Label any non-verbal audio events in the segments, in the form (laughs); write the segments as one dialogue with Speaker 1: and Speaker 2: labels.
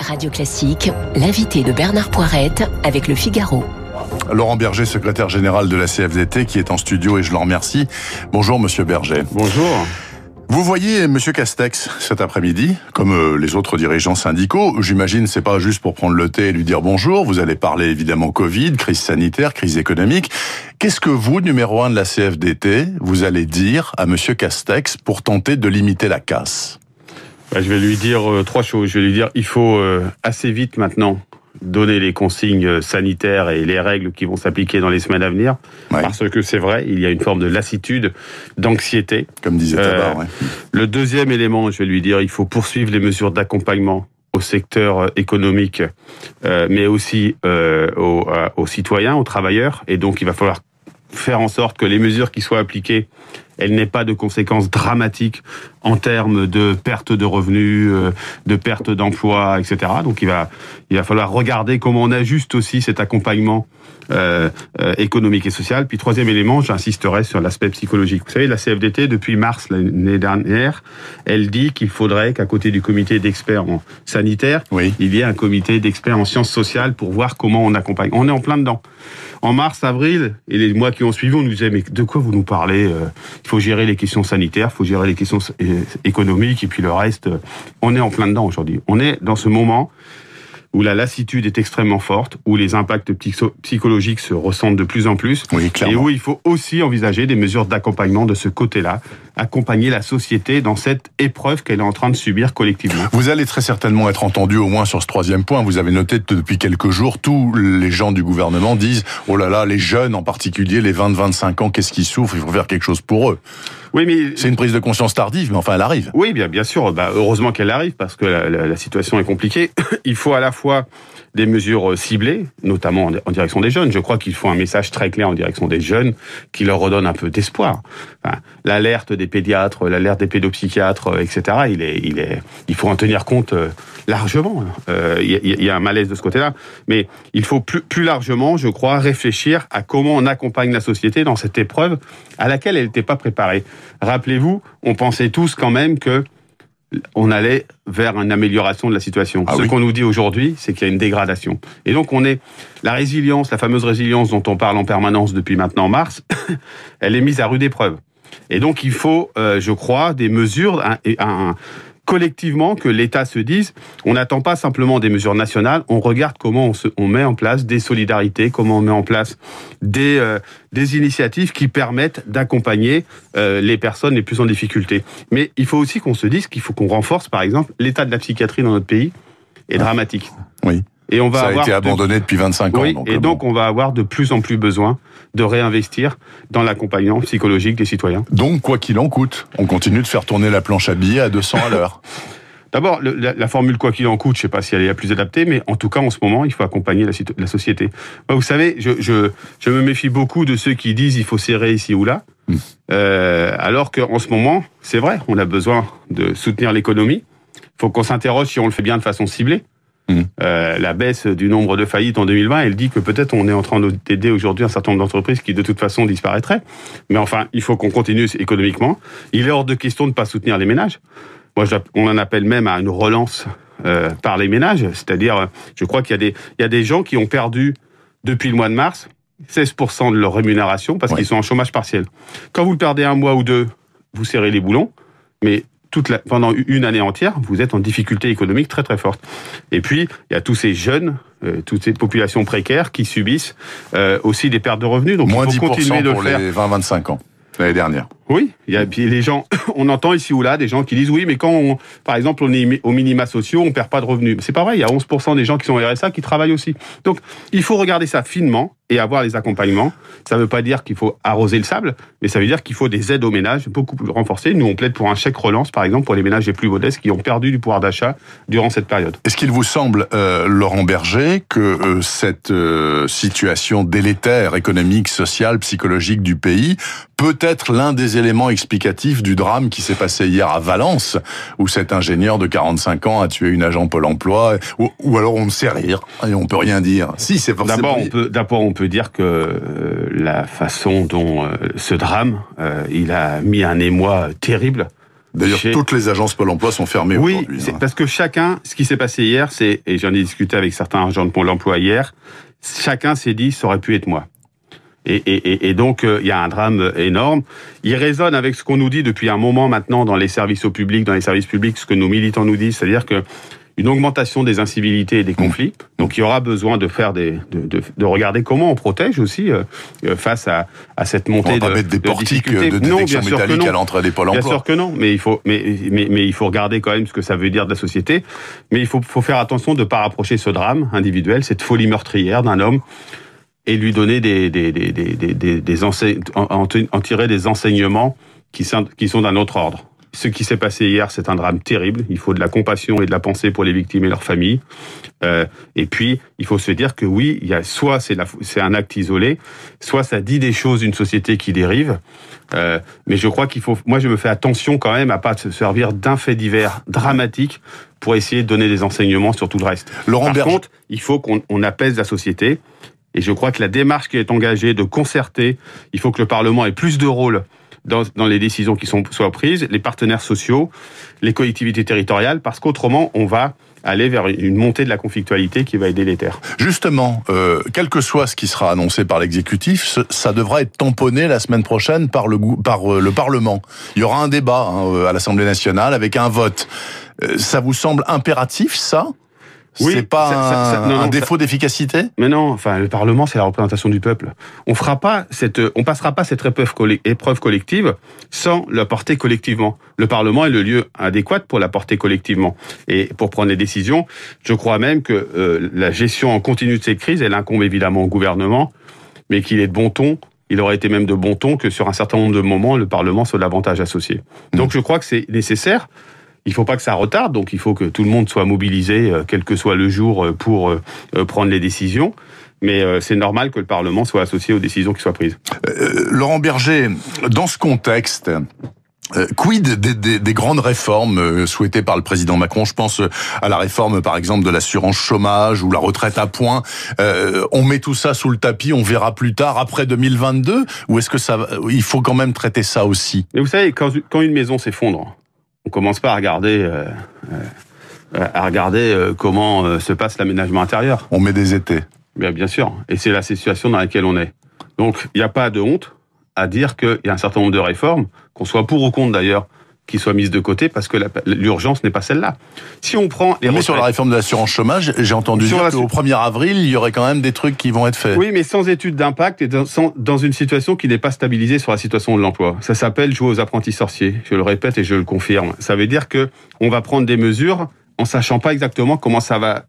Speaker 1: Radio Classique, l'invité de Bernard Poirette avec le Figaro.
Speaker 2: Laurent Berger, secrétaire général de la CFDT, qui est en studio et je le remercie. Bonjour, monsieur Berger.
Speaker 3: Bonjour.
Speaker 2: Vous voyez Monsieur Castex cet après-midi, comme euh, les autres dirigeants syndicaux. J'imagine c'est pas juste pour prendre le thé et lui dire bonjour. Vous allez parler évidemment Covid, crise sanitaire, crise économique. Qu'est-ce que vous, numéro un de la CFDT, vous allez dire à Monsieur Castex pour tenter de limiter la casse?
Speaker 3: Bah, Je vais lui dire euh, trois choses. Je vais lui dire il faut euh, assez vite maintenant donner les consignes sanitaires et les règles qui vont s'appliquer dans les semaines à venir. Parce que c'est vrai, il y a une forme de lassitude, d'anxiété.
Speaker 2: Comme disait Tabar,
Speaker 3: euh, Le deuxième élément, je vais lui dire, il faut poursuivre les mesures d'accompagnement au secteur euh, économique, euh, mais aussi aux, aux, citoyens, aux travailleurs. Et donc, il va falloir faire en sorte que les mesures qui soient appliquées, elles n'aient pas de conséquences dramatiques en termes de perte de revenus, euh, de perte d'emploi, etc. Donc il va, il va falloir regarder comment on ajuste aussi cet accompagnement euh, euh, économique et social. Puis troisième élément, j'insisterai sur l'aspect psychologique. Vous savez, la CFDT, depuis mars l'année dernière, elle dit qu'il faudrait qu'à côté du comité d'experts en sanitaire, il y ait un comité d'experts en sciences sociales pour voir comment on accompagne. On est en plein dedans. En mars, avril et les mois qui ont suivi, on nous disait mais de quoi vous nous parlez Il faut gérer les questions sanitaires, il faut gérer les questions économique et puis le reste, euh, on est en plein dedans aujourd'hui. On est dans ce moment où la lassitude est extrêmement forte, où les impacts psychologiques se ressentent de plus en plus, et où il faut aussi envisager des mesures d'accompagnement de ce côté-là, accompagner la société dans cette épreuve qu'elle est en train de subir collectivement.
Speaker 2: Vous allez très certainement être entendu au moins sur ce troisième point. Vous avez noté que depuis quelques jours, tous les gens du gouvernement disent « Oh là là, les jeunes en particulier, les 20-25 ans, qu'est-ce qu'ils souffrent? Il faut faire quelque chose pour eux ». Oui, mais c'est une prise de conscience tardive, mais enfin, elle arrive.
Speaker 3: Oui, bien, bien sûr. Bah, heureusement qu'elle arrive parce que la, la, situation est compliquée. (coughs) Il faut à la fois des mesures ciblées, notamment en, direction des jeunes. Je crois qu'il faut un message très clair en direction des jeunes qui leur redonne un peu d'espoir. Enfin, l'alerte des pédiatres, l'alerte des pédopsychiatres, etc. Il est, il est, il faut en tenir compte euh, largement. Euh, il y, y, a un malaise de ce côté-là, mais il faut plus, plus largement, je crois, réfléchir à comment on accompagne la société dans cette épreuve à laquelle elle n'était pas préparée. Rappelez-vous, on pensait tous quand même que on allait vers une amélioration de la situation. Ah Ce qu'on nous dit aujourd'hui, c'est qu'il y a une dégradation. Et donc on est la résilience, la fameuse résilience dont on parle en permanence depuis maintenant mars, (coughs) elle est mise à rude épreuve. Et donc il faut, euh, je crois, des mesures, un, un, collectivement que l'État se dise, on n'attend pas simplement des mesures nationales, on regarde comment on, se, on met en place des solidarités, comment on met en place des, euh, des initiatives qui permettent d'accompagner euh, les personnes les plus en difficulté. Mais il faut aussi qu'on se dise qu'il faut qu'on renforce, par exemple, l'état de la psychiatrie dans notre pays est dramatique.
Speaker 2: Oui. Et on va ça a été abandonné depuis 25 ans.
Speaker 3: Oui, et euh, donc on va avoir de plus en plus besoin de réinvestir dans l'accompagnement psychologique des citoyens.
Speaker 2: Donc, quoi qu'il en coûte, on continue de faire tourner la planche à billets à 200 à l'heure. (laughs)
Speaker 3: D'abord, la, formule quoi qu'il en coûte, je ne sais pas si elle est la plus adaptée, mais en tout cas, en ce moment, il faut accompagner la, société. vous savez, je, je, je, me méfie beaucoup de ceux qui disent il faut serrer ici ou là, mm. euh, alors qu'en ce moment, c'est vrai, on a besoin de soutenir l'économie. Il faut qu'on s'interroge si on le fait bien de façon ciblée. Mmh. Euh, la baisse du nombre de faillites en 2020, elle dit que peut-être on est en train d'aider aujourd'hui un certain nombre d'entreprises qui de toute façon disparaîtraient. Mais enfin, il faut qu'on continue économiquement. Il est hors de question de ne pas soutenir les ménages. Moi, on en appelle même à une relance euh, par les ménages. C'est-à-dire, je crois qu'il y, a des, il y a des gens qui ont perdu depuis le mois de mars 16% de leur rémunération parce qu'ils sont en chômage partiel. Quand vous perdez un mois ou deux, vous serrez les boulons. Mais toute la, pendant une année entière, vous êtes en difficulté économique très très forte. Et puis, il y a tous ces jeunes, euh, toutes ces populations précaires qui subissent euh, aussi des pertes de revenus.
Speaker 2: Donc, Moins il faut continuer de pour faire. les 20-25 ans l'année dernière.
Speaker 3: Oui, il y a puis les gens, (coughs) on entend ici ou là des gens qui disent oui, mais quand on, par exemple on est au minima sociaux, on perd pas de revenus. C'est pas vrai, il y a 11% des gens qui sont au RSA qui travaillent aussi. Donc il faut regarder ça finement et avoir les accompagnements. Ça ne veut pas dire qu'il faut arroser le sable, mais ça veut dire qu'il faut des aides aux ménages beaucoup plus renforcées. Nous, on plaide pour un chèque relance, par exemple, pour les ménages les plus modestes qui ont perdu du pouvoir d'achat durant cette période.
Speaker 2: Est-ce qu'il vous semble, euh, Laurent Berger, que euh, cette euh, situation délétère économique, sociale, psychologique du pays peut être l'un des éléments explicatifs du drame qui s'est passé hier à Valence, où cet ingénieur de 45 ans a tué une agent Pôle Emploi, ou, alors on ne sait rire et on peut rien dire? Si, c'est
Speaker 3: forcément... D'abord, on peut, d'abord, on peut dire que euh, la façon dont euh, ce drame, euh, il a mis un émoi terrible
Speaker 2: D'ailleurs, toutes les agences Pôle emploi sont fermées
Speaker 3: oui,
Speaker 2: aujourd'hui.
Speaker 3: Oui, hein. parce que chacun, ce qui s'est passé hier, c'est, et j'en ai discuté avec certains agents de Pôle emploi hier, chacun s'est dit, ça aurait pu être moi. Et, et, et donc, euh, il y a un drame énorme. Il résonne avec ce qu'on nous dit depuis un moment maintenant dans les services au public, dans les services publics, ce que nos militants nous disent, c'est-à-dire que une augmentation des incivilités et des conflits. Donc il y aura besoin de faire des, de, de, de regarder comment on protège aussi euh, face à, à cette montée
Speaker 2: on
Speaker 3: va
Speaker 2: de, mettre des
Speaker 3: de
Speaker 2: portiques de détection non, métallique à l'entrée des pôles emploi.
Speaker 3: Bien sûr que non, mais il faut, mais, mais, mais il faut regarder quand même ce que ça veut dire de la société. Mais il faut, faut faire attention de ne pas rapprocher ce drame individuel, cette folie meurtrière d'un homme et lui donner des, des, des, des, des, en, en, tirer des enseignements qui sont, qui sont d'un autre ordre. Ce qui s'est passé hier, c'est un drame terrible. Il faut de la compassion et de la pensée pour les victimes et leurs familles. Euh, et puis, il faut se dire que oui, il y a soit c'est c'est un acte isolé, soit ça dit des choses d'une société qui dérive. Euh, mais je crois qu'il faut. Moi, je me fais attention quand même à pas se servir d'un fait divers dramatique pour essayer de donner des enseignements sur tout le reste.
Speaker 2: Laurent
Speaker 3: Par
Speaker 2: Berger.
Speaker 3: contre, il faut qu'on on apaise la société. Et je crois que la démarche qui est engagée de concerter, il faut que le Parlement ait plus de rôle dans, dans, les décisions qui sont, soient prises, les partenaires sociaux, les collectivités territoriales, parce qu'autrement, on va aller vers une montée de la conflictualité qui va être délétère.
Speaker 2: Justement, euh, quel que soit ce qui sera annoncé par l'exécutif, ça devra être tamponné la semaine prochaine par le, par euh, le Parlement. Il y aura un débat hein, à l'Assemblée nationale avec un vote. Euh, ça vous semble impératif, ça?
Speaker 3: Oui,
Speaker 2: c'est pas
Speaker 3: ça, ça, ça,
Speaker 2: un,
Speaker 3: non,
Speaker 2: défaut d'efficacité
Speaker 3: Mais non, enfin le Parlement c'est la représentation du peuple. On fera pas cette, on passera pas cette épreuve, épreuve collective sans la porter collectivement. Le Parlement est le lieu adéquat pour la porter collectivement et pour prendre les décisions. Je crois même que euh, la gestion en continu de ces crises, elle incombe évidemment au gouvernement, mais qu'il est de bon ton il aurait été même de bon ton que sur un certain nombre de moments, le Parlement soit davantage associé. Donc je crois que c'est nécessaire. Il ne faut pas que ça retarde, donc il faut que tout le monde soit mobilisé, euh, quel que soit le jour, euh, pour euh, prendre les décisions. Mais c'est normal que le Parlement soit associé aux décisions qui soient prises.
Speaker 2: Euh, Laurent Berger, dans ce contexte, euh, quid des, des, des, grandes réformes souhaitées par le président Macron? Je pense à la réforme, par exemple, de l'assurance chômage ou la retraite à points. Euh, on met tout ça sous le tapis, on verra plus tard, après 2022 Ou est-ce que ça, il faut quand même traiter ça aussi?
Speaker 3: Mais vous savez, quand, quand une maison s'effondre, on commence pas à regarder, euh, euh, à regarder euh, comment se passe l'aménagement intérieur.
Speaker 2: On met des étés.
Speaker 3: Bien, bien sûr. Et c'est la situation dans laquelle on est. Donc, il n'y a pas de honte à dire qu'il y a un certain nombre de réformes, qu'on soit pour ou contre d'ailleurs, qui soient mises de côté parce que l'urgence n'est pas celle-là. Si on prend les
Speaker 2: mais sur la réforme de l'assurance chômage, j'ai entendu dire qu'au 1er avril, il y aurait quand même des trucs qui vont être faits.
Speaker 3: Oui, mais sans étude d'impact et dans, sans, dans une situation qui n'est pas stabilisée sur la situation de l'emploi. Ça s'appelle jouer aux apprentis sorciers. Je le répète et je le confirme. Ça veut dire que on va prendre des mesures en sachant pas exactement comment ça va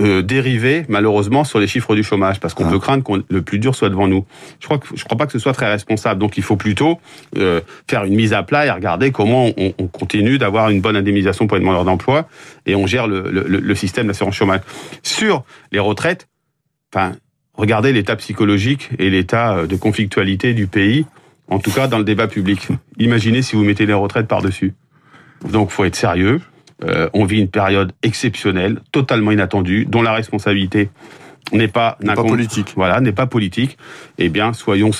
Speaker 3: euh, dériver malheureusement sur les chiffres du chômage parce qu'on ah. peut craindre que le plus dur soit devant nous. Je crois que je crois pas que ce soit très responsable. Donc il faut plutôt euh, faire une mise à plat et regarder comment on, on continue d'avoir une bonne indemnisation pour les demandeurs d'emploi et on gère le, le, le système d'assurance chômage. Sur les retraites, enfin regardez l'état psychologique et l'état de conflictualité du pays, en tout cas dans le débat public. Imaginez si vous mettez les retraites par-dessus. Donc faut être sérieux. Euh, on vit une période exceptionnelle, totalement inattendue, dont la responsabilité n'est pas,
Speaker 2: pas politique.
Speaker 3: Voilà, n'est pas politique. Eh bien, soyons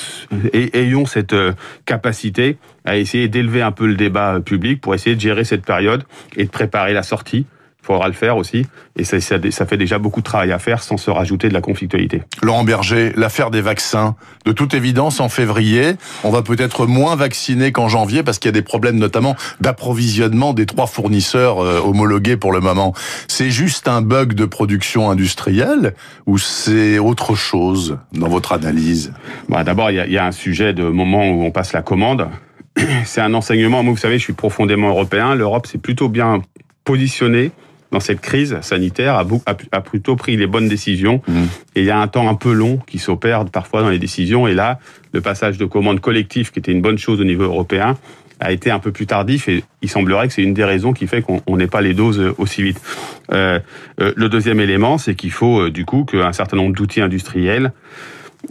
Speaker 3: et, ayons cette euh, capacité à essayer d'élever un peu le débat public pour essayer de gérer cette période et de préparer la sortie il faudra le faire aussi. Et ça, ça, ça, fait déjà beaucoup de travail à faire sans se rajouter de la conflictualité.
Speaker 2: Laurent Berger, l'affaire des vaccins. De toute évidence, en février, on va peut-être moins vacciner qu'en janvier parce qu'il y a des problèmes notamment d'approvisionnement des trois fournisseurs euh, homologués pour le moment. C'est juste un bug de production industrielle ou c'est autre chose dans votre analyse?
Speaker 3: Bah, D'abord, il y, y a, un sujet de moment où on passe la commande. (clears throat) C'est un enseignement. Moi, vous savez, je suis profondément européen. L'Europe s'est plutôt bien positionnée dans cette crise sanitaire a, a, plutôt pris les bonnes décisions. Mmh. Et il y a un temps un peu long qui s'opère parfois dans les décisions. Et là, le passage de commande collective, qui était une bonne chose au niveau européen, a été un peu plus tardif. Et il semblerait que c'est une des raisons qui fait qu'on n'ait pas les doses aussi vite. Euh, euh, le deuxième élément, c'est qu'il faut euh, du coup qu'un certain nombre d'outils industriels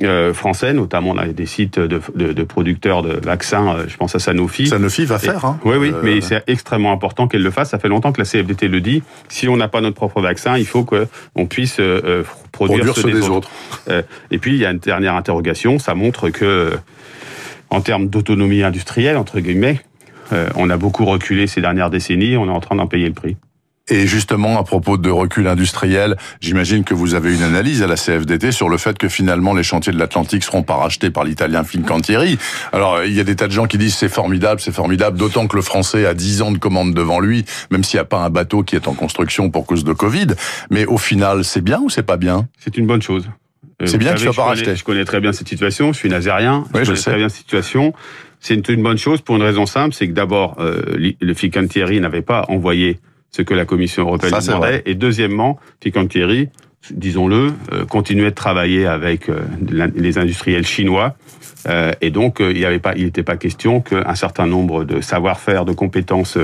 Speaker 3: euh, français, notamment là, des sites de, de, de, producteurs de vaccins, euh, je pense à Sanofi.
Speaker 2: Sanofi va faire. Hein.
Speaker 3: Oui, oui, euh... mais c'est extrêmement important qu'elle le fasse. Ça fait longtemps que la CFDT le dit. Si on n'a pas notre propre vaccin, il faut qu'on puisse euh, produire,
Speaker 2: produire,
Speaker 3: ceux,
Speaker 2: ceux
Speaker 3: des,
Speaker 2: des,
Speaker 3: autres.
Speaker 2: autres.
Speaker 3: et puis, il y a une dernière interrogation. Ça montre que, en termes d'autonomie industrielle, entre guillemets, on a beaucoup reculé ces dernières décennies, on est en train d'en payer le prix.
Speaker 2: Et justement, à propos de recul industriel, j'imagine que vous avez une analyse à la CFDT sur le fait que finalement les chantiers de l'Atlantique seront pas rachetés par l'italien Fincantieri. Alors, il y a des tas de gens qui disent c'est formidable, c'est formidable, d'autant que le français a 10 ans de commande devant lui, même s'il n'y a pas un bateau qui est en construction pour cause de Covid. Mais au final, c'est bien ou c'est pas bien?
Speaker 3: C'est une bonne chose.
Speaker 2: Euh, c'est bien que soit pas racheté.
Speaker 3: Je connais très bien cette situation, je suis nazérien, je, connais très bien cette situation. C'est une, bonne chose pour une raison simple, c'est que d'abord, euh, le Fincantieri n'avait pas envoyé ce que la Commission européenne demandait. Et deuxièmement, Thierry, disons-le, euh, continuait de travailler avec euh, les industriels chinois. Euh, et donc, il n'y avait pas, il n'était pas question qu'un certain nombre de savoir-faire, de compétences,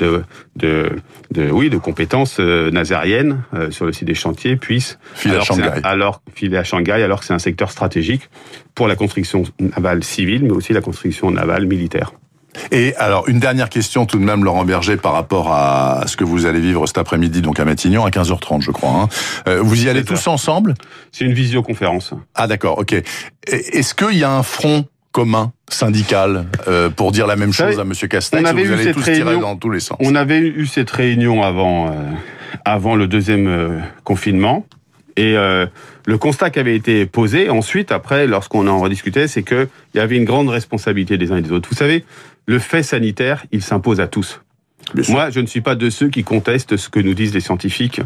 Speaker 3: de, de, de, oui, de compétences nazariennes sur le site des chantiers puissent
Speaker 2: filer à Shanghai.
Speaker 3: Alors, filer à Shanghai, alors que c'est un secteur stratégique pour la construction navale civile, mais aussi la construction navale militaire.
Speaker 2: Et alors, une dernière question tout de même, Laurent Berger, par rapport à ce que vous allez vivre cet après-midi, donc à Matignon, à 15h30, je crois. Hein. Euh, vous y allez tous ensemble?
Speaker 3: C'est une visioconférence.
Speaker 2: Ah d'accord, ok. Est-ce qu'il y a un front commun syndical euh, pour dire la même chose à Monsieur Castex
Speaker 3: on avait
Speaker 2: vous
Speaker 3: eu
Speaker 2: allez tous
Speaker 3: réunion,
Speaker 2: dans tous les sens?
Speaker 3: On avait eu cette réunion avant, euh, avant le deuxième confinement. Et le constat qui avait été posé ensuite, après, lorsqu'on en rediscutait, c'est qu'il y avait une grande responsabilité des uns et des autres. Vous savez, le fait sanitaire, il s'impose à tous. Moi, je ne suis pas de ceux qui contestent ce que nous disent les scientifiques.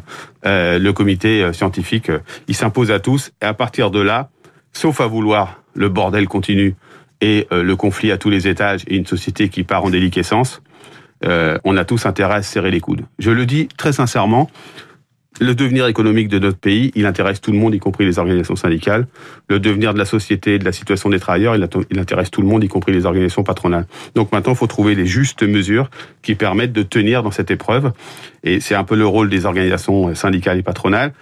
Speaker 3: Euh, le comité euh, scientifique, euh, il s'impose à tous. Et à partir de là, sauf à vouloir le bordel continu et le conflit à tous les étages et une société qui part en déliquescence, on a tous intérêt à se serrer les coudes. Je le dis très sincèrement, le devenir économique de notre pays, il intéresse tout le monde, y compris les organisations syndicales. Le devenir de la société, de la situation des travailleurs, il intéresse tout le monde, y compris les organisations patronales. Donc maintenant, il faut trouver les justes mesures qui permettent de tenir dans cette épreuve. Et c'est un peu le rôle des organisations syndicales et patronales.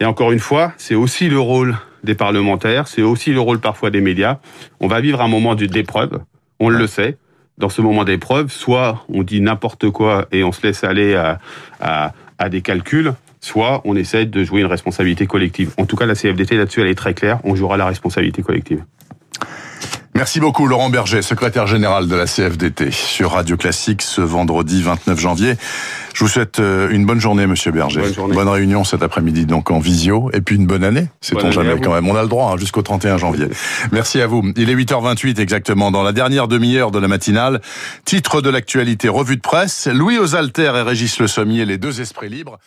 Speaker 3: Et encore une fois, c'est aussi le rôle des parlementaires, c'est aussi le rôle parfois des médias. On va vivre un moment d'épreuve, on le sait. Dans ce moment d'épreuve, soit on dit n'importe quoi et on se laisse aller à, à, à des calculs, soit on essaie de jouer une responsabilité collective. En tout cas, la CFDT là-dessus, elle est très claire, on jouera la responsabilité collective.
Speaker 2: Merci beaucoup Laurent Berger, secrétaire général de la CFDT sur Radio Classique ce vendredi 29 janvier. Je vous souhaite euh, une bonne journée Monsieur Berger. Bonne, réunion cet après-midi donc en visio et puis une bonne année. C'est on jamais quand même. On a le droit hein, jusqu'au 31 janvier. Merci à vous. Il est 8h28 exactement dans la dernière demi-heure de la matinale. Titre de l'actualité revue de presse, Louis Osalter et Régis Le Sommier, les deux esprits libres.